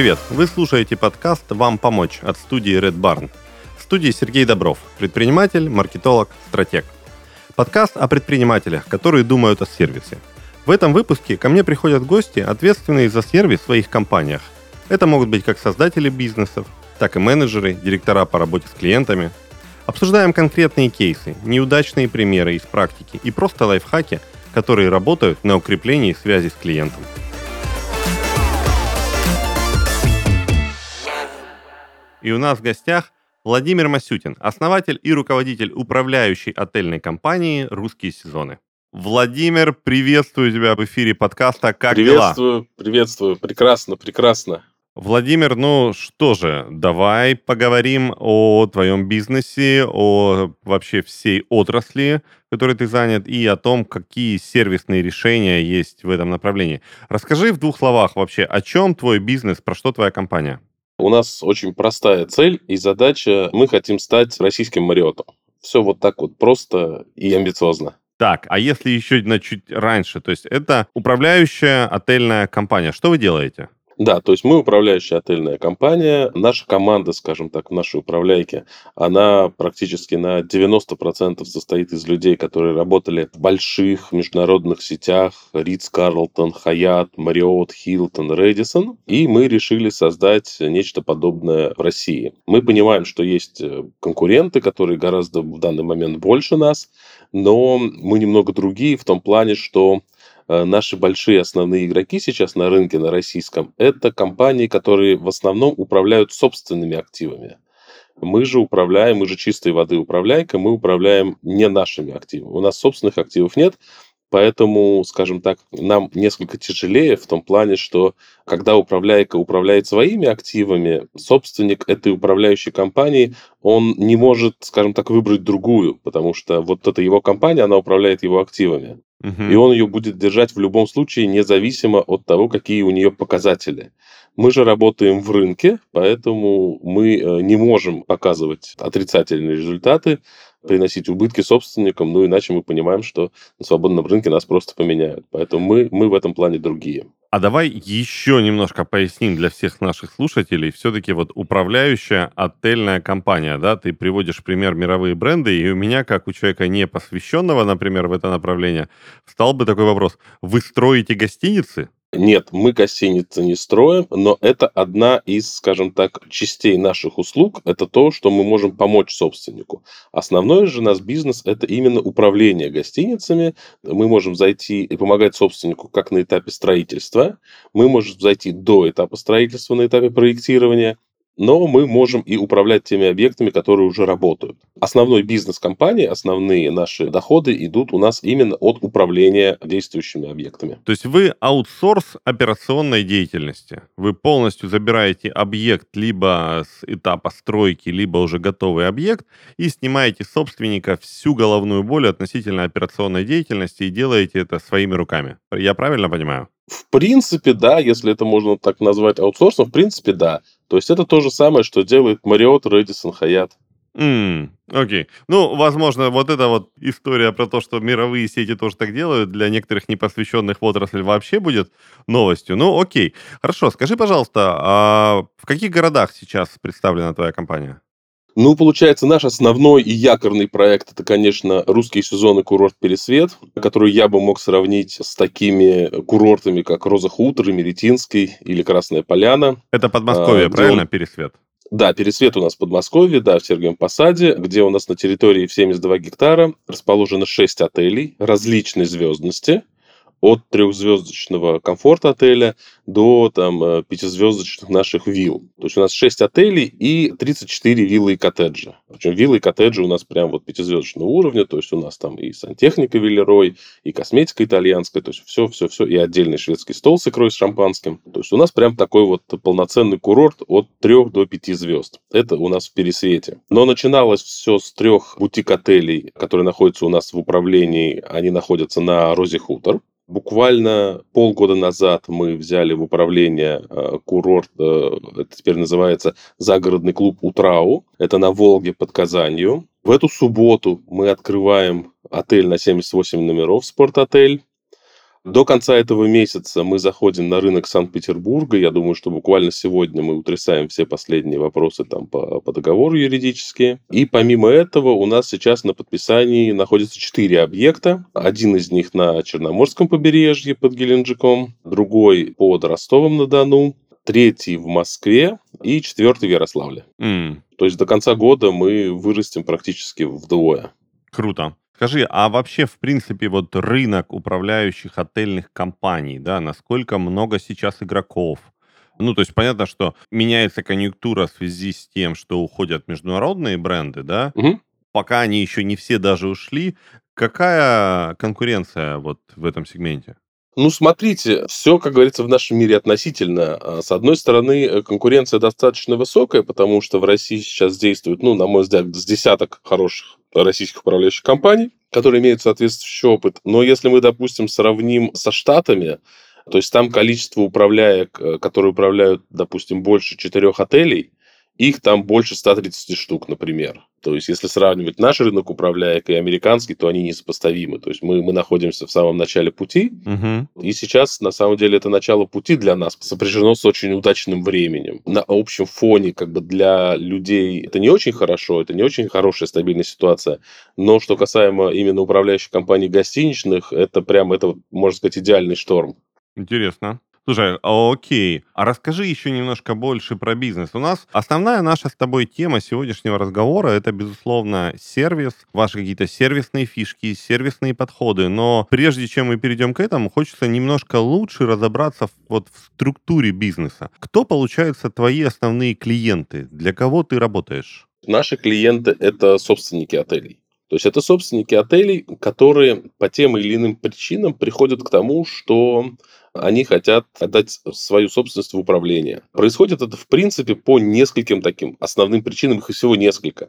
Привет! Вы слушаете подкаст «Вам помочь» от студии Red Barn. В студии Сергей Добров, предприниматель, маркетолог, стратег. Подкаст о предпринимателях, которые думают о сервисе. В этом выпуске ко мне приходят гости, ответственные за сервис в своих компаниях. Это могут быть как создатели бизнесов, так и менеджеры, директора по работе с клиентами. Обсуждаем конкретные кейсы, неудачные примеры из практики и просто лайфхаки, которые работают на укреплении связи с клиентом. И у нас в гостях Владимир Масютин, основатель и руководитель управляющей отельной компании «Русские сезоны». Владимир, приветствую тебя в эфире подкаста «Как приветствую, дела?» Приветствую, прекрасно, прекрасно. Владимир, ну что же, давай поговорим о твоем бизнесе, о вообще всей отрасли, которой ты занят, и о том, какие сервисные решения есть в этом направлении. Расскажи в двух словах вообще, о чем твой бизнес, про что твоя компания? У нас очень простая цель и задача. Мы хотим стать российским Мариотом. Все вот так вот просто и амбициозно. Так, а если еще на чуть раньше, то есть это управляющая отельная компания. Что вы делаете? Да, то есть мы управляющая отельная компания. Наша команда, скажем так, нашей управляйки, она практически на 90% состоит из людей, которые работали в больших международных сетях Ридс, Карлтон, Хаят, Мариот, Хилтон, Редисон. И мы решили создать нечто подобное в России. Мы понимаем, что есть э, конкуренты, которые гораздо в данный момент больше нас, но мы немного другие в том плане, что наши большие основные игроки сейчас на рынке, на российском, это компании, которые в основном управляют собственными активами. Мы же управляем, мы же чистой воды управляйка, мы управляем не нашими активами. У нас собственных активов нет, Поэтому, скажем так, нам несколько тяжелее в том плане, что когда управляйка управляет своими активами, собственник этой управляющей компании, он не может, скажем так, выбрать другую, потому что вот эта его компания, она управляет его активами. И он ее будет держать в любом случае, независимо от того, какие у нее показатели. Мы же работаем в рынке, поэтому мы э, не можем показывать отрицательные результаты, приносить убытки собственникам, ну иначе мы понимаем, что на свободном рынке нас просто поменяют. Поэтому мы, мы в этом плане другие. А давай еще немножко поясним для всех наших слушателей. Все-таки вот управляющая отельная компания, да, ты приводишь пример мировые бренды, и у меня, как у человека не посвященного, например, в это направление, стал бы такой вопрос. Вы строите гостиницы? Нет, мы гостиницы не строим, но это одна из, скажем так, частей наших услуг. Это то, что мы можем помочь собственнику. Основной же у нас бизнес – это именно управление гостиницами. Мы можем зайти и помогать собственнику как на этапе строительства. Мы можем зайти до этапа строительства, на этапе проектирования – но мы можем и управлять теми объектами, которые уже работают. Основной бизнес компании, основные наши доходы идут у нас именно от управления действующими объектами. То есть вы аутсорс операционной деятельности. Вы полностью забираете объект либо с этапа стройки, либо уже готовый объект и снимаете собственника всю головную боль относительно операционной деятельности и делаете это своими руками. Я правильно понимаю? В принципе, да, если это можно так назвать аутсорсом, в принципе, да. То есть это то же самое, что делает Marriott, Редисон, Хаят. Окей. Ну, возможно, вот эта вот история про то, что мировые сети тоже так делают, для некоторых непосвященных в отрасль вообще будет новостью. Ну, окей. Хорошо, скажи, пожалуйста, а в каких городах сейчас представлена твоя компания? Ну, получается, наш основной и якорный проект это, конечно, русский сезон и курорт Пересвет, который я бы мог сравнить с такими курортами, как Роза Хутор, Меретинский или Красная Поляна. Это Подмосковье, а, правильно, он... Пересвет? Да, Пересвет у нас в Подмосковье, да, в Сергиевом Посаде, где у нас на территории в 72 гектара расположено 6 отелей различной звездности – от трехзвездочного комфорт-отеля до там, э, пятизвездочных наших вилл. То есть у нас 6 отелей и 34 виллы и коттеджа. Причем виллы и коттеджи у нас прям вот пятизвездочного уровня, то есть у нас там и сантехника Велерой, и косметика итальянская, то есть все, все, все, и отдельный шведский стол с икрой с шампанским. То есть у нас прям такой вот полноценный курорт от 3 до 5 звезд. Это у нас в Пересвете. Но начиналось все с трех бутик-отелей, которые находятся у нас в управлении. Они находятся на Розе Хутор. Буквально полгода назад мы взяли в управление э, курорт, э, это теперь называется загородный клуб Утрау. Это на Волге под Казанью. В эту субботу мы открываем отель на 78 номеров, спортотель. До конца этого месяца мы заходим на рынок Санкт-Петербурга. Я думаю, что буквально сегодня мы утрясаем все последние вопросы там по, по договору юридические. И помимо этого у нас сейчас на подписании находится четыре объекта. Один из них на Черноморском побережье под Геленджиком, другой под Ростовом-на-Дону, третий в Москве и четвертый в Ярославле. М, То есть до конца года мы вырастем практически вдвое. Круто. Скажи, а вообще, в принципе, вот рынок управляющих отельных компаний, да, насколько много сейчас игроков? Ну, то есть понятно, что меняется конъюнктура в связи с тем, что уходят международные бренды, да, Мгм. пока они еще не все даже ушли. Какая конкуренция вот в этом сегменте? Ну, смотрите, все, как говорится, в нашем мире относительно. А, С одной стороны, э, конкуренция достаточно высокая, потому что в России сейчас действует, ну, на мой взгляд, с десяток хороших российских управляющих компаний, которые имеют соответствующий опыт. Но если мы, допустим, сравним со Штатами, то есть там количество управляек, э, которые управляют, допустим, больше четырех отелей, их там больше 130 штук, например. То есть, если сравнивать наш рынок управляек и американский, то они несопоставимы. То есть, мы, мы находимся в самом начале пути, Мгм. и сейчас, на самом деле, это начало пути для нас сопряжено с очень удачным временем. На общем фоне, как бы для людей это не очень хорошо, это не очень хорошая стабильная ситуация. Но что касаемо именно управляющих компаний гостиничных, это прям, это, можно сказать, идеальный шторм. Интересно. Слушай, а окей. А расскажи еще немножко больше про бизнес. У нас основная наша с тобой тема сегодняшнего разговора это, безусловно, сервис, ваши какие-то сервисные фишки, сервисные подходы. Но прежде чем мы перейдем к этому, хочется немножко лучше разобраться вот в структуре бизнеса. Кто, получается, твои основные клиенты? Для кого ты работаешь? Наши клиенты – это собственники отелей. То есть это собственники отелей, которые по тем или иным причинам приходят к тому, что они хотят отдать свою собственность в управление. Происходит это, в принципе, по нескольким таким основным причинам, их всего несколько.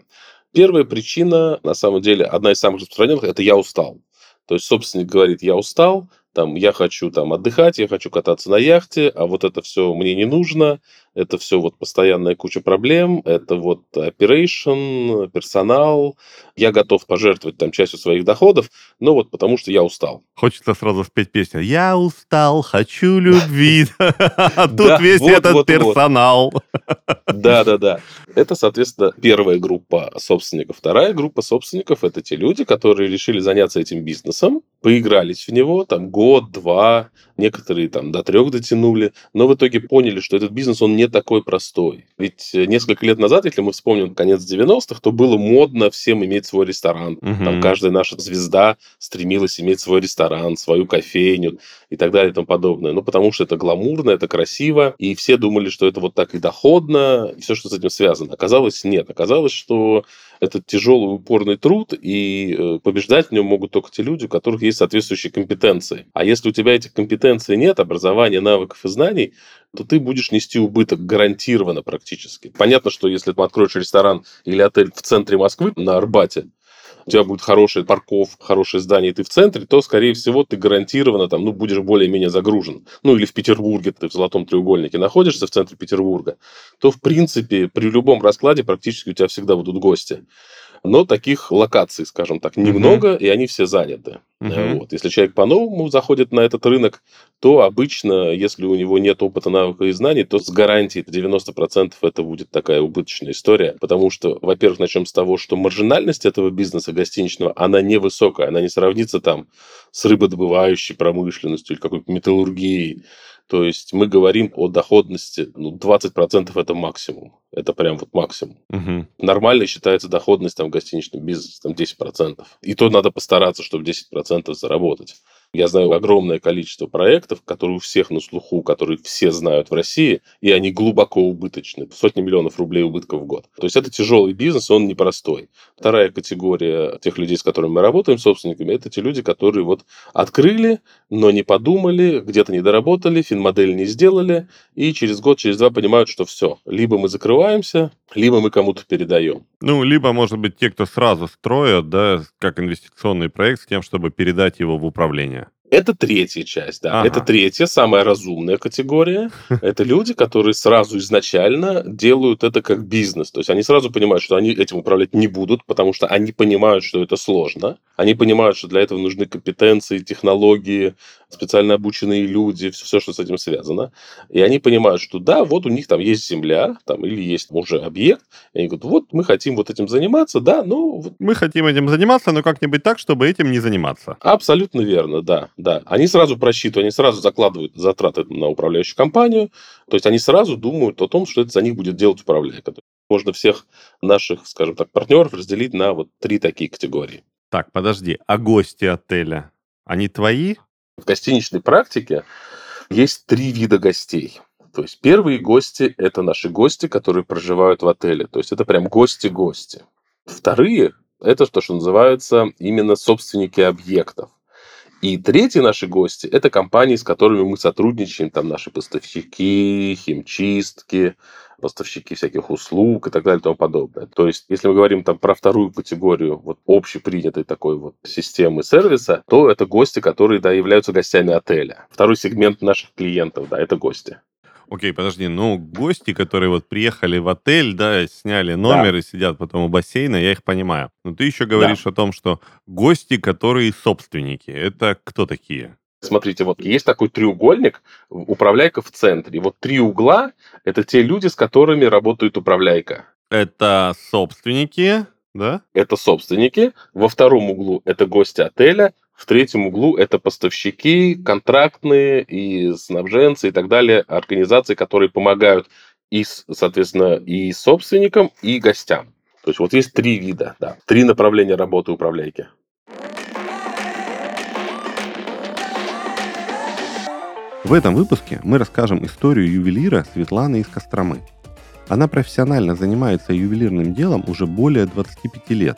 Первая причина, на самом деле, одна из самых распространенных, это «я устал». То есть собственник говорит, я устал, там, я хочу там отдыхать, я хочу кататься на яхте, а вот это все мне не нужно, это все вот постоянная куча проблем, это вот operation, персонал, я готов пожертвовать там частью своих доходов, но вот потому что я устал. Хочется сразу спеть песню «Я устал, хочу любви». А тут весь этот персонал. Да, да, да. Это, соответственно, первая группа собственников. Вторая группа собственников – это те люди, которые решили заняться этим бизнесом, поигрались в него там год, два, некоторые там до трех дотянули, но в итоге поняли, что этот бизнес, он не такой простой. Ведь э, несколько лет назад, если мы вспомним конец 90-х, то было модно всем иметь свой ресторан. Мгм. Там каждая наша звезда стремилась иметь свой ресторан, свою кофейню и так далее и тому подобное. Ну, потому что это гламурно, это красиво, и все думали, что это вот так и доходно, и все, что с этим связано. Оказалось, нет. Оказалось, что это тяжелый, упорный труд, и э, побеждать в нем могут только те люди, у которых есть соответствующие компетенции. А если у тебя этих компетенций нет, образования, навыков и знаний, то ты будешь нести убыток гарантированно практически. Понятно, что если ты откроешь ресторан или отель в центре Москвы, на Арбате, у тебя будет хорошая парков, хорошее здание, и ты в центре, то, скорее всего, ты гарантированно там, ну, будешь более-менее загружен. Ну, или в Петербурге, ты в Золотом треугольнике находишься в центре Петербурга, то, в принципе, при любом раскладе практически у тебя всегда будут гости. Но таких локаций, скажем так, немного, и они все заняты. Э, Вот. Если человек по-новому заходит на этот рынок, то обычно, если у него нет опыта, навыка и знаний, то с гарантией 90% это будет такая убыточная история. Потому что, во-первых, начнем с того, что маржинальность этого бизнеса гостиничного, она невысокая, она не сравнится там с рыбодобывающей промышленностью или какой-то металлургией. То есть мы говорим о доходности, ну, 20% это максимум. Это прям вот максимум. Мгм. Нормально считается доходность там, в гостиничном бизнесе там, 10%. И то надо постараться, чтобы 10% заработать. Я знаю огромное количество проектов, которые у всех на слуху, которые все знают в России, и они глубоко убыточны. Сотни миллионов рублей убытков в год. То есть это тяжелый бизнес, он непростой. Вторая категория тех людей, с которыми мы работаем, собственниками, это те люди, которые вот открыли, но не подумали, где-то не доработали, финмодель не сделали, и через год, через два понимают, что все, либо мы закрываемся, либо мы кому-то передаем. Ну, либо, может быть, те, кто сразу строят, да, как инвестиционный проект с тем, чтобы передать его в управление. Это третья часть, да. Ага. Это третья, самая разумная категория. Это люди, которые сразу изначально делают это как бизнес. То есть они сразу понимают, что они этим управлять не будут, потому что они понимают, что это сложно. Они понимают, что для этого нужны компетенции, технологии, специально обученные люди, все, что с этим связано. И они понимают, что да, вот у них там есть земля, там, или есть уже объект. И они говорят, вот мы хотим вот этим заниматься, да, ну... Вот. Мы хотим этим заниматься, но как-нибудь так, чтобы этим не заниматься. Абсолютно верно, да, да. Они сразу просчитывают, они сразу закладывают затраты на управляющую компанию, то есть они сразу думают о том, что это за них будет делать управляющая. Можно всех наших, скажем так, партнеров разделить на вот три такие категории. Так, подожди, а гости отеля, они твои? В гостиничной практике есть три вида гостей. То есть первые гости – это наши гости, которые проживают в отеле. То есть это прям гости-гости. Вторые – это то, что называется именно собственники объектов. И третьи наши гости – это компании, с которыми мы сотрудничаем, там наши поставщики, химчистки, поставщики всяких услуг и так далее и тому подобное. То есть, если мы говорим там про вторую категорию вот общепринятой такой вот системы сервиса, то это гости, которые, да, являются гостями отеля. Второй сегмент наших клиентов, да, это гости. Окей, подожди, ну, гости, которые вот приехали в отель, да, сняли номер да. и сидят потом у бассейна, я их понимаю. Но ты еще говоришь да. о том, что гости, которые собственники, это кто такие? Смотрите, вот есть такой треугольник, управляйка в центре. Вот три угла – это те люди, с которыми работает управляйка. Это собственники, да? Это собственники. Во втором углу это гости отеля. В третьем углу это поставщики, контрактные и снабженцы и так далее, организации, которые помогают и, соответственно, и собственникам, и гостям. То есть вот есть три вида, да, три направления работы управляйки. В этом выпуске мы расскажем историю ювелира Светланы из Костромы. Она профессионально занимается ювелирным делом уже более 25 лет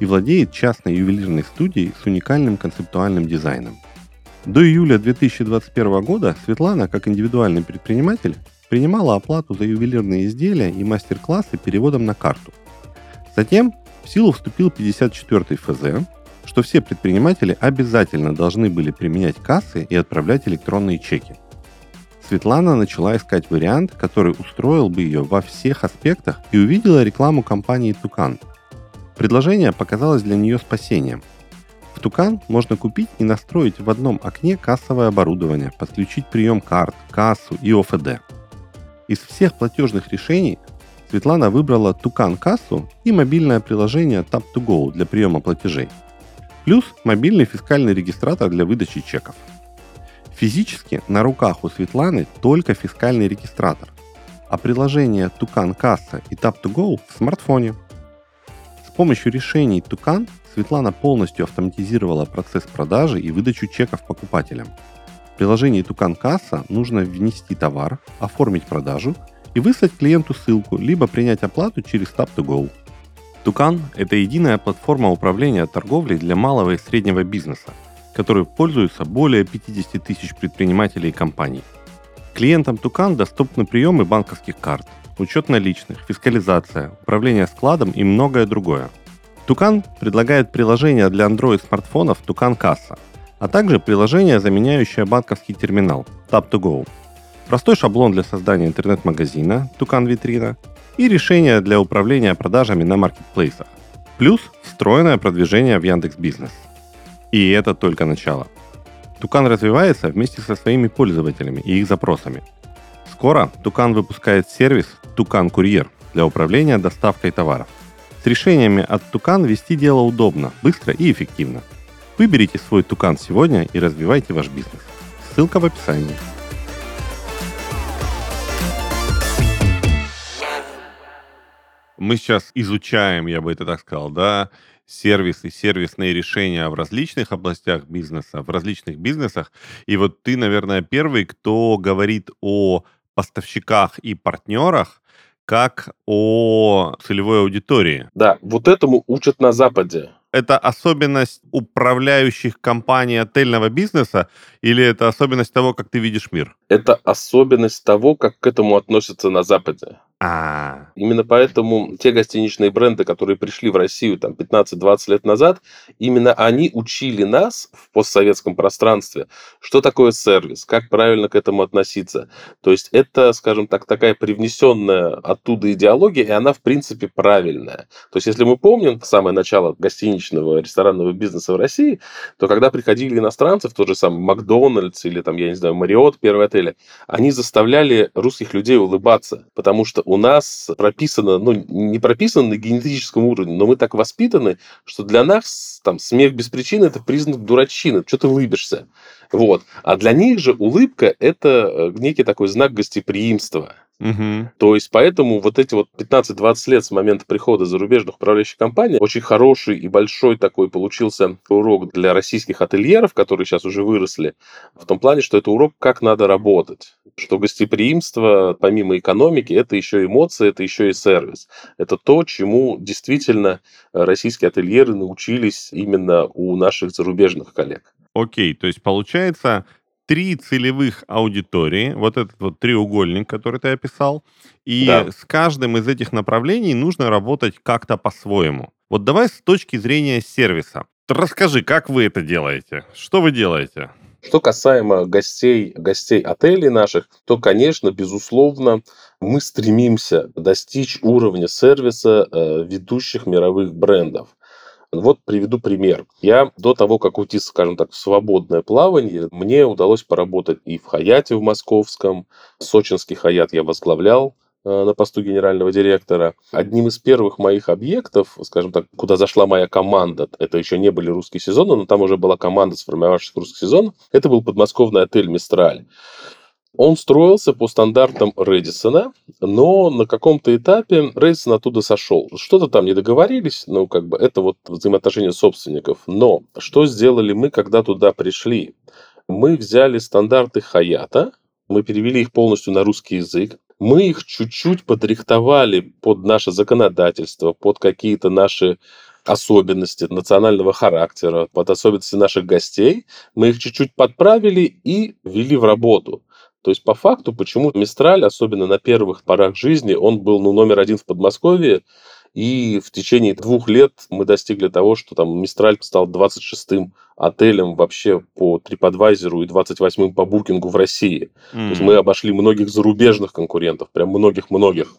и владеет частной ювелирной студией с уникальным концептуальным дизайном. До июля 2021 года Светлана, как индивидуальный предприниматель, принимала оплату за ювелирные изделия и мастер-классы переводом на карту. Затем в силу вступил 54 ФЗ, что все предприниматели обязательно должны были применять кассы и отправлять электронные чеки. Светлана начала искать вариант, который устроил бы ее во всех аспектах и увидела рекламу компании Тукан. Предложение показалось для нее спасением. В Тукан можно купить и настроить в одном окне кассовое оборудование, подключить прием карт, кассу и ОФД. Из всех платежных решений Светлана выбрала Тукан кассу и мобильное приложение Tap2Go для приема платежей – Плюс мобильный фискальный регистратор для выдачи чеков. Физически на руках у Светланы только фискальный регистратор, а приложение Тукан Касса и Tap2Go в смартфоне. Помощью решений Тукан Светлана полностью автоматизировала процесс продажи и выдачу чеков покупателям. В приложении Тукан Касса нужно внести товар, оформить продажу и выслать клиенту ссылку, либо принять оплату через Tap2Go. Тукан – это единая платформа управления торговлей для малого и среднего бизнеса, которой пользуются более 50 тысяч предпринимателей и компаний. Клиентам Тукан доступны приемы банковских карт, учет наличных, фискализация, управление складом и многое другое. Тукан предлагает приложение для Android-смартфонов Тукан Касса, а также приложение, заменяющее банковский терминал Tap2Go. Простой шаблон для создания интернет-магазина Тукан Витрина – и решения для управления продажами на маркетплейсах. Плюс встроенное продвижение в Яндекс Бизнес. И это только начало. Тукан развивается вместе со своими пользователями и их запросами. Скоро Тукан выпускает сервис Тукан Курьер для управления доставкой товаров. С решениями от Тукан вести дело удобно, быстро и эффективно. Выберите свой Тукан сегодня и развивайте ваш бизнес. Ссылка в описании. мы сейчас изучаем, я бы это так сказал, да, сервисы, сервисные решения в различных областях бизнеса, в различных бизнесах. И вот ты, наверное, первый, кто говорит о поставщиках и партнерах, как о целевой аудитории. Да, вот этому учат на Западе. Это особенность управляющих компаний отельного бизнеса или это особенность того, как ты видишь мир? Это особенность того, как к этому относятся на Западе. А, Именно поэтому те гостиничные бренды, которые пришли в Россию там 15-20 лет назад, именно они учили нас в постсоветском пространстве, что такое сервис, как правильно к этому относиться. То есть это, скажем так, такая привнесенная оттуда идеология, и она, в принципе, правильная. То есть если мы помним самое начало гостиничного ресторанного бизнеса в России, то когда приходили иностранцы в тот же самый Макдональдс или там, я не знаю, Мариот, первые отели, они заставляли русских людей улыбаться, потому что у нас прописано, ну, не прописано на генетическом уровне, но мы так воспитаны, что для нас там смех без причины – это признак дурачины, что ты улыбишься. Вот. А для них же улыбка – это э, некий такой знак гостеприимства. Мгм. То есть поэтому вот эти вот 15-20 лет с момента прихода зарубежных управляющих компаний очень хороший и большой такой получился урок для российских ательеров, которые сейчас уже выросли, в том плане, что это урок, как надо работать. Что гостеприимство, помимо экономики, это еще эмоции, это еще и сервис. Это то, чему действительно российские ательеры научились именно у наших зарубежных коллег. Окей, то есть получается три целевых аудитории, вот этот вот треугольник, который ты описал, и Да. с каждым из этих направлений нужно работать как-то по-своему. Вот давай с точки зрения сервиса. Расскажи, как вы это делаете? Что вы делаете? Что касаемо гостей, гостей отелей наших, то, конечно, безусловно, мы стремимся достичь уровня сервиса э, ведущих мировых брендов. Вот приведу пример. Я до того, как уйти, скажем так, в свободное плавание, мне удалось поработать и в Хаяте в Московском. Сочинский Хаят я возглавлял э, на посту генерального директора. Одним из первых моих объектов, скажем так, куда зашла моя команда, это еще не были русские сезоны, но там уже была команда, сформировавших русский сезон, это был подмосковный отель «Мистраль». Он строился по стандартам Редисона, но на каком-то этапе Редисон оттуда сошел. Что-то там не договорились, ну, как бы это вот взаимоотношения собственников. Но что сделали мы, когда туда пришли? Мы взяли стандарты Хаята, мы перевели их полностью на русский язык, мы их чуть-чуть подрихтовали под наше законодательство, под какие-то наши особенности национального характера, под особенности наших гостей. Мы их чуть-чуть подправили и ввели в работу. То есть, по факту, почему Мистраль, особенно на первых порах жизни, он был ну, номер один в Подмосковье, и в течение двух лет мы достигли того, что там Мистраль стал 26-м отелем вообще по TripAdvisor и 28-м по букингу в России. То есть мы обошли многих зарубежных конкурентов, прям многих-многих.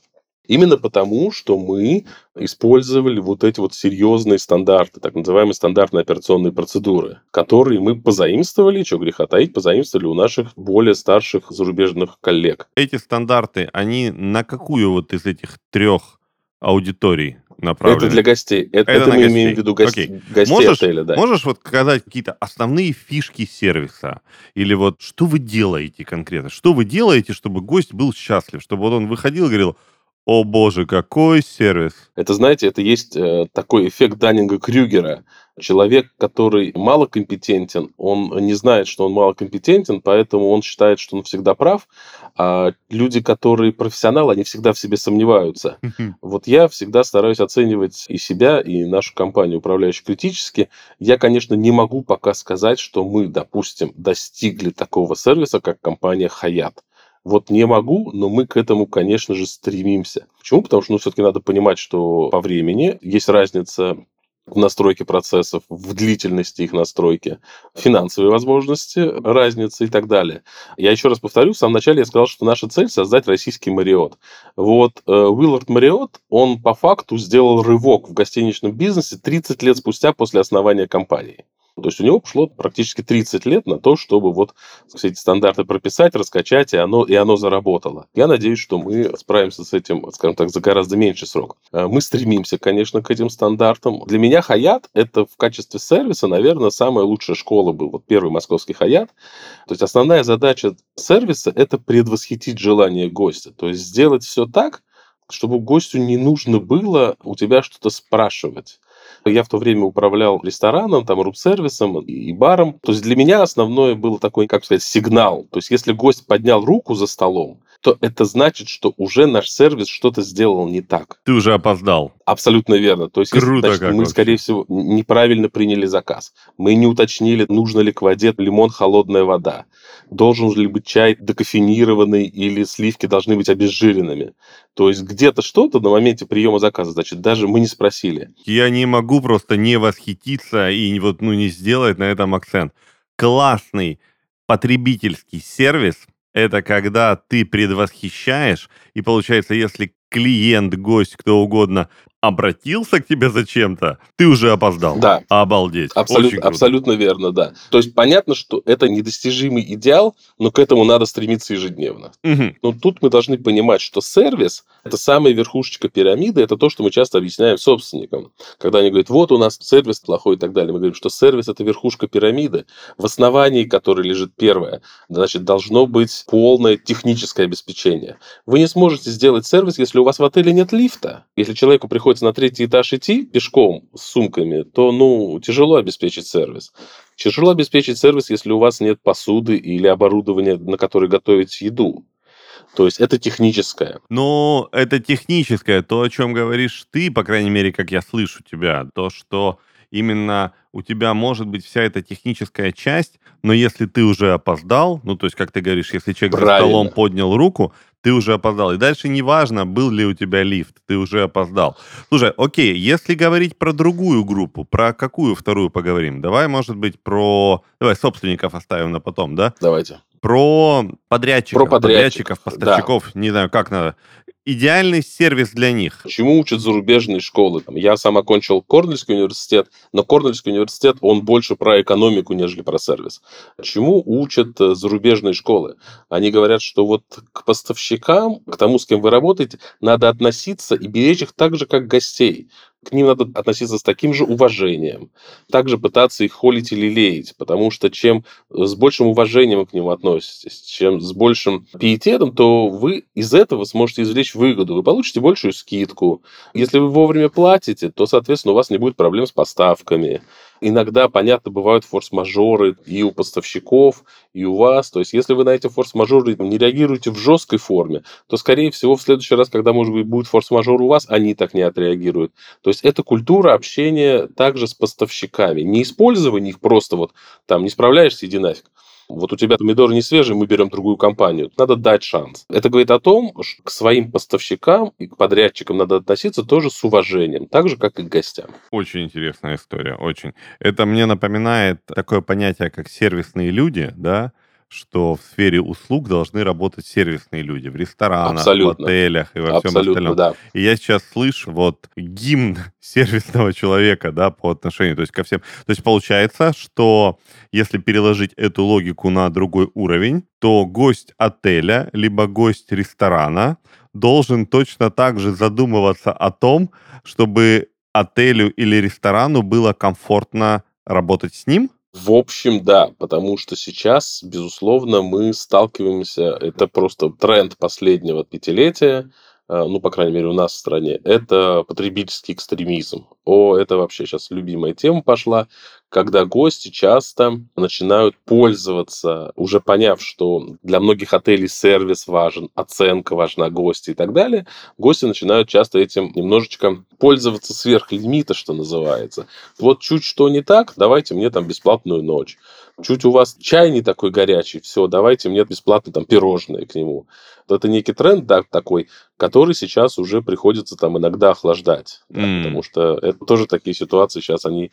Именно потому, что мы использовали вот эти вот серьезные стандарты, так называемые стандартные операционные процедуры, которые мы позаимствовали, что греха таить, позаимствовали у наших более старших зарубежных коллег. Эти стандарты, они на какую вот из этих трех аудиторий Это направлены? для гостей. Это, Это это мы гостей. имеем в виду Окей. гостей Можешь- отеля, да. Можешь вот сказать какие-то основные фишки сервиса? Или вот что вы делаете конкретно? Что вы делаете, чтобы гость был счастлив? Чтобы вот он выходил и говорил, о боже, какой сервис. Это, знаете, это есть э, такой эффект Даннинга-Крюгера. Человек, который малокомпетентен, он не знает, что он малокомпетентен, поэтому он считает, что он всегда прав. А люди, которые профессионалы, они всегда в себе сомневаются. Вот я всегда стараюсь оценивать и себя, и нашу компанию управляющую критически. Я, конечно, не могу пока сказать, что мы, допустим, достигли такого сервиса, как компания Хаят. Вот не могу, но мы к этому, конечно же, стремимся. Почему? Потому что, ну, все-таки надо понимать, что по времени есть разница в настройке процессов, в длительности их настройки, финансовые возможности, разница и так далее. Я еще раз повторю, в самом начале я сказал, что наша цель создать российский Мариот. Вот э, Уиллард Мариот, он по факту сделал рывок в гостиничном бизнесе 30 лет спустя после основания компании. То есть у него пошло практически 30 лет на то, чтобы вот все эти стандарты прописать, раскачать, и оно, и оно заработало. Я надеюсь, что мы справимся с этим, скажем так, за гораздо меньший срок. Э, Мы стремимся, конечно, к этим стандартам. Для меня Хаят – это в качестве сервиса, наверное, самая лучшая школа был. Вот первый московский Хаят. То есть основная задача сервиса – это предвосхитить желание гостя. То есть сделать все так, чтобы гостю не нужно было у тебя что-то спрашивать. Я в то время управлял рестораном, там, рум-сервисом и баром. То есть для меня основное было такой, как сказать, сигнал. То есть если гость поднял руку за столом, то это значит, что уже наш сервис что-то сделал не так. Ты уже опоздал. Абсолютно верно. То есть, Круто значит, как мы, вообще. скорее всего, неправильно приняли заказ. Мы не уточнили, нужно ли к воде лимон, холодная вода. Должен ли быть чай декофенированный или сливки должны быть обезжиренными. То есть где-то что-то на моменте приема заказа, значит, даже мы не спросили. Я не могу просто не восхититься и вот, ну, не сделать на этом акцент. Классный потребительский сервис – это когда ты предвосхищаешь, и получается, если клиент, гость, кто угодно обратился к тебе зачем-то, ты уже опоздал. Да. Обалдеть. Очень Абсолютно, верно, да. То есть понятно, что это недостижимый идеал, но к этому надо стремиться ежедневно. Мгм. Но тут мы должны понимать, что сервис – это самая верхушечка пирамиды, это то, что мы часто объясняем собственникам. Когда они говорят, вот у нас сервис плохой и так далее, мы говорим, что сервис – это верхушка пирамиды, в основании которой лежит первое, значит, должно быть полное техническое обеспечение. Вы не сможете сделать сервис, если у вас в отеле нет лифта. Если человеку приходится на третий этаж идти пешком с сумками, то, ну, тяжело обеспечить сервис. Тяжело обеспечить сервис, если у вас нет посуды или оборудования, на которое готовить еду. То есть это техническое. Но это техническое, то, о чем говоришь ты, по крайней мере, как я слышу тебя, то, что именно у тебя может быть вся эта техническая часть, но если ты уже опоздал, ну, то есть, как ты говоришь, если человек за Правильно. столом поднял руку, ты уже опоздал. И дальше неважно, был ли у тебя лифт, ты уже опоздал. Слушай, окей, если говорить про другую группу, про какую вторую поговорим? Давай, может быть, про... Давай собственников оставим на потом, да? Давайте. Про подрядчиков, Про подрядчиков, поставщиков, не знаю, как надо. Идеальный сервис для них. Чему учат зарубежные школы? Я сам окончил Корнельский университет, но Корнельский университет, он больше про экономику, нежели про сервис. Чему учат э, зарубежные школы? Они говорят, что вот к поставщикам, к тому, с кем вы работаете, надо относиться и беречь их так же, как гостей. К ним надо относиться с таким же уважением. Также пытаться их холить или леять, потому что чем с большим уважением к ним относитесь, чем с большим пиететом, то вы из этого сможете извлечь выгоду. Вы получите большую скидку. Если вы вовремя платите, то, соответственно, у вас не будет проблем с поставками. Иногда, понятно, бывают форс-мажоры и у поставщиков, и у вас. То есть, если вы на эти форс-мажоры не реагируете в жесткой форме, то, скорее всего, в следующий раз, когда, может быть, будет форс-мажор у вас, они так не отреагируют. То есть, это культура общения также с поставщиками. Не использование их просто вот там не справляешься, иди нафиг. Вот у тебя помидоры не свежие, мы берем другую компанию. Надо дать шанс. Это говорит о том, что к своим поставщикам и к подрядчикам надо относиться тоже с уважением, так же, как и к гостям. Очень интересная история, очень. Это мне напоминает такое понятие, как сервисные люди, да, что в сфере услуг должны работать сервисные люди в ресторанах, Абсолютно. в отелях и во всем Абсолютно, остальном. да. И я сейчас слышу вот гимн сервисного человека, да, по отношению, то есть ко всем. То есть получается, что если переложить эту логику на другой уровень, то гость отеля, либо гость ресторана должен точно так же задумываться о том, чтобы отелю или ресторану было комфортно работать с ним? В общем, да, потому что сейчас, безусловно, мы сталкиваемся, это просто тренд последнего пятилетия, э, ну, по крайней мере, у нас в стране, это потребительский экстремизм. О, это вообще сейчас любимая тема пошла, когда гости часто начинают пользоваться, уже поняв, что для многих отелей сервис важен, оценка важна гости и так далее, гости начинают часто этим немножечко пользоваться сверх лимита, что называется. Вот чуть что не так, давайте мне там бесплатную ночь. Чуть у вас чай не такой горячий, все, давайте мне бесплатно там пирожные к нему. Вот Это некий тренд да, такой, который сейчас уже приходится там иногда охлаждать. да, М. потому что это тоже такие ситуации сейчас, они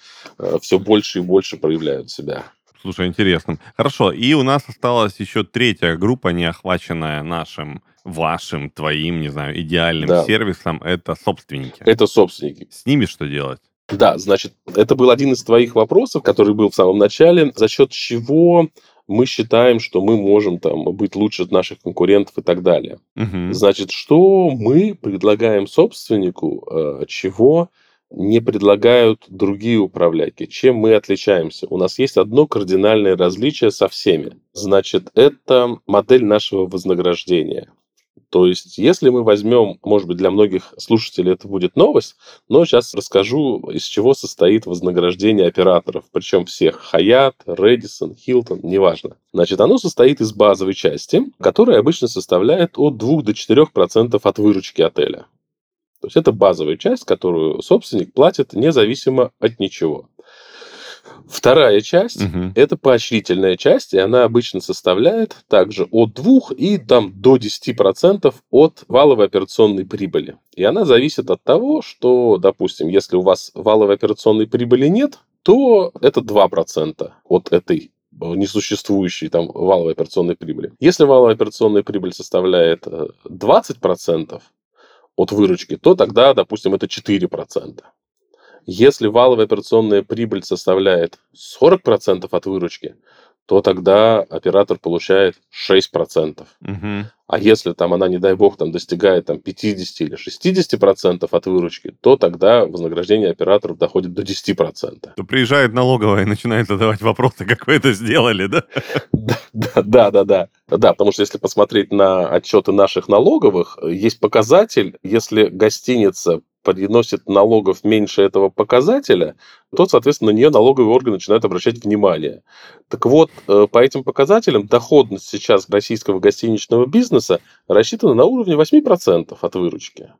все больше и больше проявляют себя. Слушай, интересно. Хорошо, и у нас осталась еще третья группа, не охваченная нашим, вашим, твоим, не знаю, идеальным Да. сервисом. Это собственники. Это собственники. С ними что делать? Да, значит, это был один из твоих вопросов, который был в самом начале. За счет чего мы считаем, что мы можем там быть лучше наших конкурентов и так далее. Мгм. Значит, что мы предлагаем собственнику, э, чего не предлагают другие управляйки? Чем мы отличаемся? У нас есть одно кардинальное различие со всеми. Значит, это модель нашего вознаграждения. То есть, если мы возьмем, может быть, для многих слушателей это будет новость, но сейчас расскажу, из чего состоит вознаграждение операторов, причем всех Hyatt, Redison, Hilton, неважно. Значит, оно состоит из базовой части, которая обычно составляет от 2 до 4% от выручки отеля. То есть это базовая часть, которую собственник платит независимо от ничего. Вторая часть угу. это поощрительная часть, и она обычно составляет также от 2 и там, до 10% от валовой операционной прибыли. И она зависит от того, что, допустим, если у вас валовой операционной прибыли нет, то это 2% от этой несуществующей там валовой операционной прибыли. Если валовая операционная прибыль составляет 20% э, от выручки, то тогда, допустим, это 4%. Если валовая операционная прибыль составляет 40% от выручки, то тогда оператор получает 6%. Угу. А если там она, не дай бог, там достигает там, 50 или 60% от выручки, то тогда вознаграждение операторов доходит до 10%. То приезжает налоговая и начинает задавать вопросы, как вы это сделали, да? Да, да, да, да. Да, потому что если посмотреть на отчеты наших налоговых, есть показатель, если гостиница приносит налогов меньше этого показателя, то, соответственно, на нее налоговые органы начинают обращать внимание. Так вот, э, по этим показателям доходность сейчас российского гостиничного бизнеса рассчитана на уровне 8% от выручки.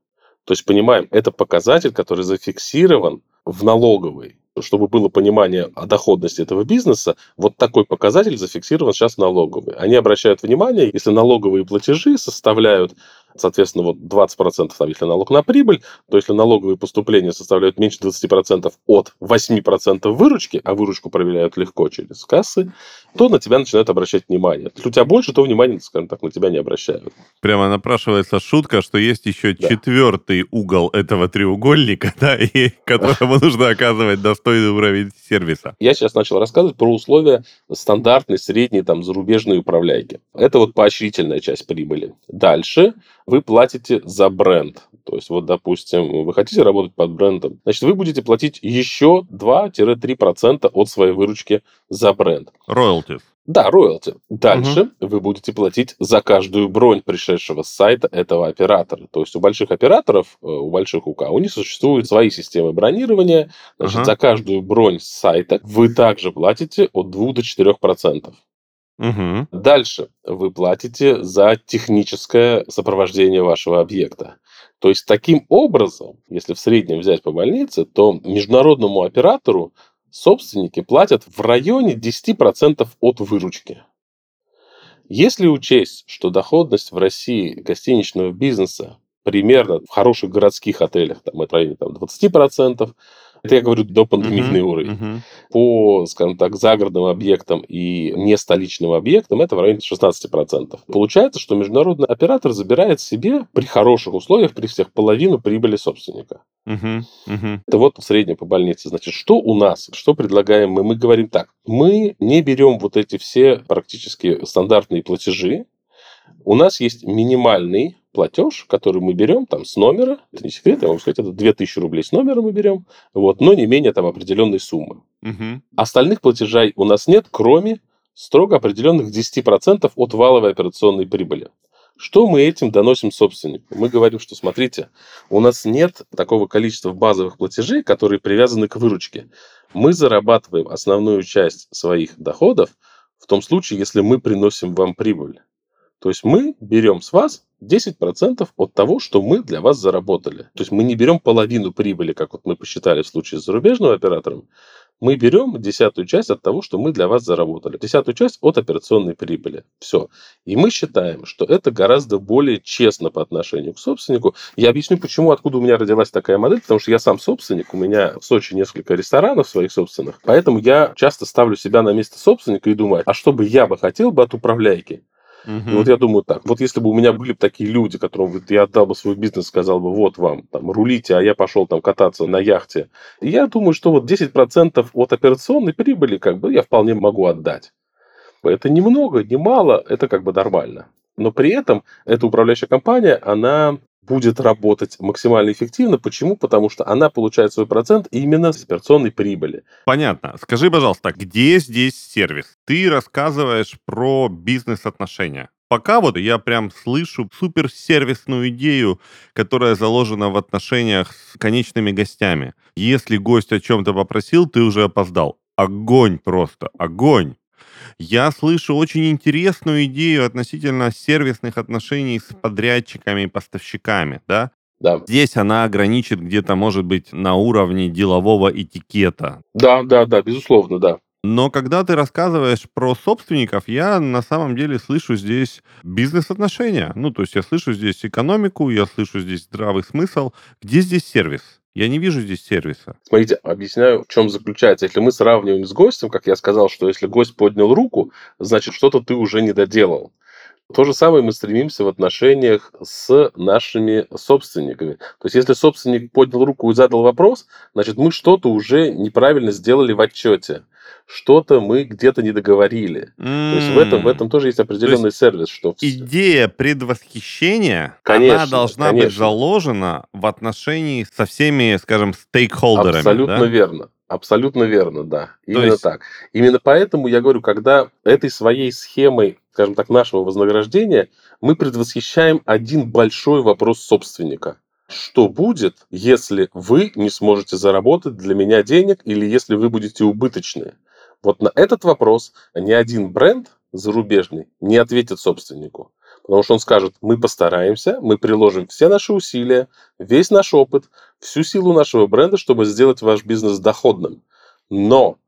То есть, понимаем, это показатель, который зафиксирован в налоговой. Чтобы было понимание о доходности этого бизнеса, вот такой показатель зафиксирован сейчас в налоговой. Они обращают внимание, если налоговые платежи составляют Соответственно, вот 20% там, если налог на прибыль, то если налоговые поступления составляют меньше 20% от 8% выручки, а выручку проверяют легко через кассы, то на тебя начинают обращать внимание. Если у тебя больше, то внимание, скажем так, на тебя не обращают. Прямо напрашивается шутка, что есть еще да. четвертый угол этого треугольника, да, и которому нужно оказывать достойный уровень сервиса. Я сейчас начал рассказывать про условия стандартной, средней, там, зарубежной управляйки. Это вот поощрительная часть прибыли. Дальше вы платите за бренд. То есть, вот, допустим, вы хотите работать под брендом, значит, вы будете платить еще 2-3% от своей выручки за бренд. Роялти. Да, роялти. Дальше угу. вы будете платить за каждую бронь пришедшего с сайта этого оператора. То есть у больших операторов, э, у больших УК, у них существуют свои системы бронирования. Значит, угу. за каждую бронь с сайта вы также платите от 2 до 4%. Угу. Дальше вы платите за техническое сопровождение вашего объекта. То есть таким образом, если в среднем взять по больнице, то международному оператору собственники платят в районе 10% от выручки. Если учесть, что доходность в России гостиничного бизнеса примерно в хороших городских отелях, там, в районе там, 20%, это я говорю до пандемийный uh-huh, уровень. Uh-huh. По, скажем так, загородным объектам и не столичным объектам это в районе 16%. Получается, что международный оператор забирает себе при хороших условиях, при всех половину прибыли собственника. Uh-huh, uh-huh. Это вот среднее по больнице. Значит, что у нас? Что предлагаем мы? Мы говорим так. Мы не берем вот эти все практически стандартные платежи. У нас есть минимальный платеж, который мы берем там с номера, это не секрет, я могу сказать, это 2000 рублей с номера мы берем, вот, но не менее там определенной суммы. Угу. Остальных платежей у нас нет, кроме строго определенных 10% от валовой операционной прибыли. Что мы этим доносим собственнику? Мы говорим, что смотрите, у нас нет такого количества базовых платежей, которые привязаны к выручке. Мы зарабатываем основную часть своих доходов в том случае, если мы приносим вам прибыль. То есть мы берем с вас 10% от того, что мы для вас заработали. То есть мы не берем половину прибыли, как вот мы посчитали в случае с зарубежным оператором. Мы берем десятую часть от того, что мы для вас заработали. Десятую часть от операционной прибыли. Все. И мы считаем, что это гораздо более честно по отношению к собственнику. Я объясню, почему, откуда у меня родилась такая модель. Потому что я сам собственник. У меня в Сочи несколько ресторанов своих собственных. Поэтому я часто ставлю себя на место собственника и думаю, а что бы я бы хотел бы от управляйки? Угу. Вот я думаю так, вот если бы у меня были такие люди, которым говорит, я отдал бы свой бизнес, сказал бы, вот вам, там, рулите, а я пошел там кататься на яхте. я думаю, что вот 10% от операционной прибыли как бы я вполне могу отдать. Это немного, не мало, это как бы нормально. Но при этом эта управляющая компания, она будет работать максимально эффективно. Почему? Потому что она получает свой процент именно с операционной прибыли. Понятно. Скажи, пожалуйста, где здесь сервис? Ты рассказываешь про бизнес-отношения. пока вот я прям слышу суперсервисную идею, которая заложена в отношениях с конечными гостями. Если гость о чем-то попросил, ты уже опоздал. Огонь просто, огонь. Я слышу очень интересную идею относительно сервисных отношений с подрядчиками и поставщиками, да? Да. Здесь она ограничит где-то, может быть, на уровне делового этикета. Да, да, да, безусловно, да. Но когда ты рассказываешь про собственников, я на самом деле слышу здесь бизнес-отношения. Ну, то есть я слышу здесь экономику, я слышу здесь здравый смысл. Где здесь сервис? Я не вижу здесь сервиса. Смотрите, объясняю, в чем заключается. Если мы сравниваем с гостем, как я сказал, что если гость поднял руку, значит, что-то ты уже не доделал. То же самое мы стремимся в отношениях с нашими собственниками. То есть, если собственник поднял руку и задал вопрос, значит, мы что-то уже неправильно сделали в отчете. Что-то мы где-то не договорили. То есть в этом, в этом тоже есть определенный есть сервис. Что... Идея предвосхищения, конечно, она должна конечно. быть заложена в отношении со всеми, скажем, стейкхолдерами. Абсолютно да? верно. Абсолютно верно, да. Именно есть... так. Именно поэтому я говорю, когда этой своей схемой, скажем так, нашего вознаграждения, мы предвосхищаем один большой вопрос собственника. Что будет, если вы не сможете заработать для меня денег или если вы будете убыточны? Вот на этот вопрос ни один бренд зарубежный не ответит собственнику. Потому что он скажет, мы постараемся, мы приложим все наши усилия, весь наш опыт, всю силу нашего бренда, чтобы сделать ваш бизнес доходным. Но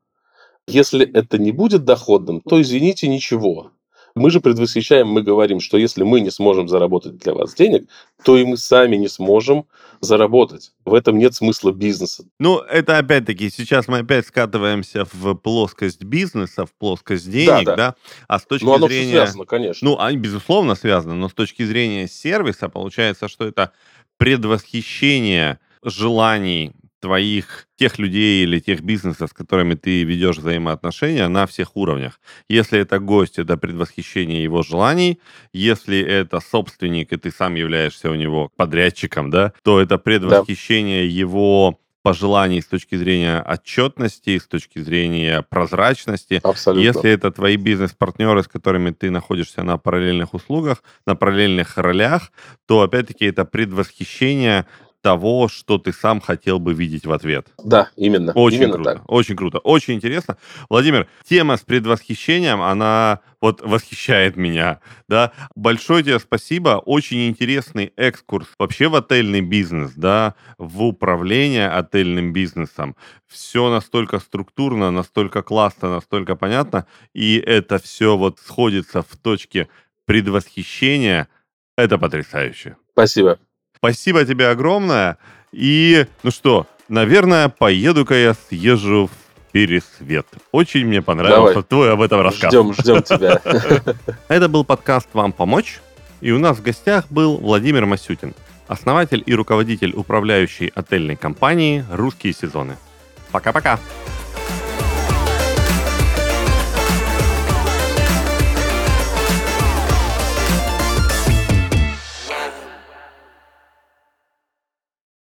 если это не будет доходным, то извините, ничего. Мы же предвосхищаем, мы говорим, что если мы не сможем заработать для вас денег, то и мы сами не сможем заработать. В этом нет смысла бизнеса. Ну, это опять-таки, сейчас мы опять скатываемся в плоскость бизнеса, в плоскость денег, да? да. да? А с точки ну, оно зрения... связано, конечно. Ну, они, безусловно, связаны, но с точки зрения сервиса получается, что это предвосхищение желаний твоих, тех людей или тех бизнесов, с которыми ты ведешь взаимоотношения на всех уровнях. Если это гость, это предвосхищение его желаний. Если это собственник, и ты сам являешься у него подрядчиком, да, то это предвосхищение да. его пожеланий с точки зрения отчетности, с точки зрения прозрачности. Абсолютно. Если это твои бизнес-партнеры, с которыми ты находишься на параллельных услугах, на параллельных ролях, то опять-таки это предвосхищение того, что ты сам хотел бы видеть в ответ. Да, именно. Очень именно круто. Так. Очень круто. Очень интересно. Владимир, тема с предвосхищением, она вот восхищает меня. Да? Большое тебе спасибо. Очень интересный экскурс вообще в отельный бизнес, да, в управление отельным бизнесом. Все настолько структурно, настолько классно, настолько понятно. И это все вот сходится в точке предвосхищения. Это потрясающе. Спасибо. Спасибо тебе огромное. И, ну что, наверное, поеду-ка я съезжу в Пересвет. Очень мне понравился Давай. твой об этом рассказ. Ждем, ждем тебя. Это был подкаст «Вам помочь». И у нас в гостях был Владимир Масютин, основатель и руководитель управляющей отельной компании «Русские сезоны». Пока-пока.